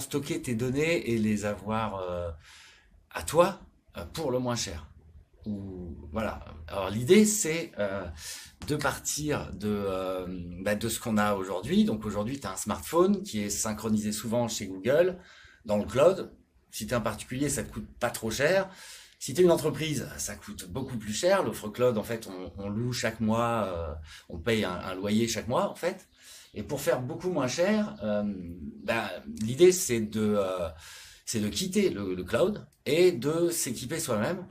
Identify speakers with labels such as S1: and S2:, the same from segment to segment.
S1: stocker tes données et les avoir à toi pour le moins cher. Voilà. Alors l'idée c'est de partir de, bah, de ce qu'on a aujourd'hui. Donc aujourd'hui, tu as un smartphone qui est synchronisé souvent chez Google, dans le cloud. Si tu es un particulier, ça te coûte pas trop cher. Si tu es une entreprise, ça coûte beaucoup plus cher. L'offre cloud, en fait, on, loue chaque mois, euh, on paye un, loyer chaque mois, en fait. Et pour faire beaucoup moins cher, euh, ben, l'idée, c'est de, euh, de quitter le, cloud et de s'équiper soi-même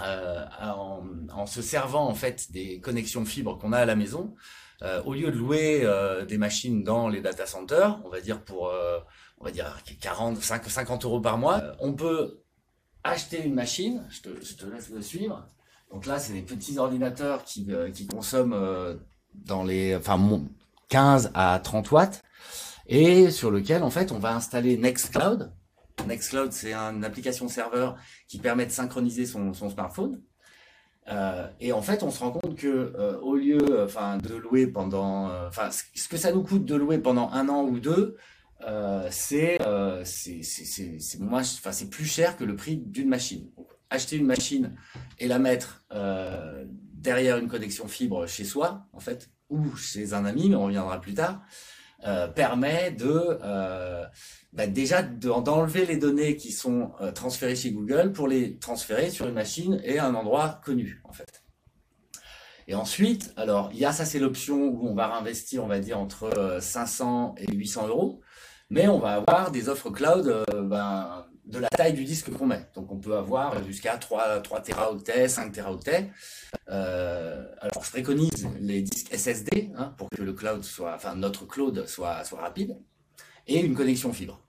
S1: en, en, se servant, en fait, des connexions fibres qu'on a à la maison. au lieu de louer des machines dans les data centers, on va dire pour on va dire 40, 50 euros par mois. On peut acheter une machine, je te, laisse le suivre. Donc là, c'est des petits ordinateurs qui, euh, consomment euh, dans les, enfin, 15 à 30 watts et sur lequel, en fait, on va installer Nextcloud. Nextcloud, c'est une application serveur qui permet de synchroniser son, smartphone. Euh, et en fait, on se rend compte que au lieu, enfin, de louer pendant, enfin, ce que ça nous coûte de louer pendant un an ou deux, euh, c'est euh, c'est plus cher que le prix d'une machine. acheter une machine et la mettre euh, derrière une connexion fibre chez soi, en fait, ou chez un ami, mais on reviendra plus tard, permet de bah, déjà d'enlever les données qui sont transférées chez Google pour les transférer sur une machine et un endroit connu, en fait. Et ensuite, alors, il y a ça, c'est l'option où on va réinvestir, on va dire, entre 500 et 800 euros mais on va avoir des offres cloud euh, ben, de la taille du disque qu'on met. Donc on peut avoir jusqu'à 3, 3 Teraoctets, 5 Teraoctets. Euh, alors je préconise les disques SSD hein, pour que le cloud soit, enfin notre cloud soit, soit rapide, et une connexion fibre.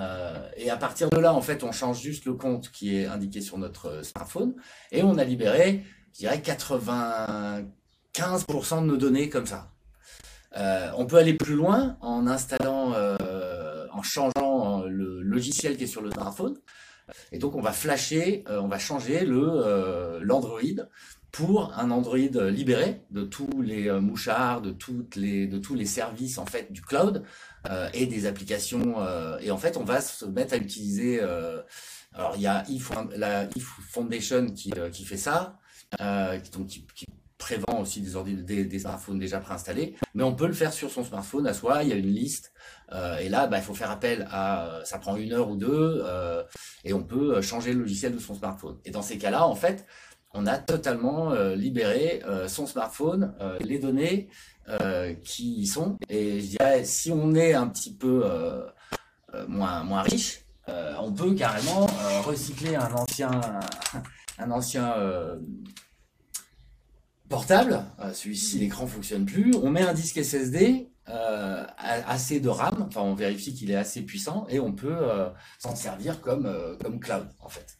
S1: Euh, et à partir de là, en fait, on change juste le compte qui est indiqué sur notre smartphone, et on a libéré, je dirais, 95% de nos données comme ça. On peut aller plus loin en installant, changeant euh, le logiciel qui est sur le smartphone. Et donc on va flasher, on va changer le l'Android pour un Android libéré de tous les mouchards, de toutes les de tous les services en fait du cloud et des applications. et en fait, on va se mettre à utiliser. alors il y a la if Foundation qui, qui fait ça, donc qui prévend aussi des, des, smartphones déjà préinstallés, mais on peut le faire sur son smartphone à soi, il y a une liste, euh, et là, bah, il faut faire appel à, ça prend une heure ou deux, euh, et on peut changer le logiciel de son smartphone. Et dans ces cas-là, en fait, on a totalement euh, libéré son smartphone, les données qui y sont, et je dirais, si on est un petit peu moins, moins riche, on peut carrément recycler un ancien, un ancien portable, euh, celui-ci l'écran fonctionne plus, on met un disque SSD euh, assez de RAM, enfin on vérifie qu'il est assez puissant et on peut euh, s'en servir comme, comme cloud en fait.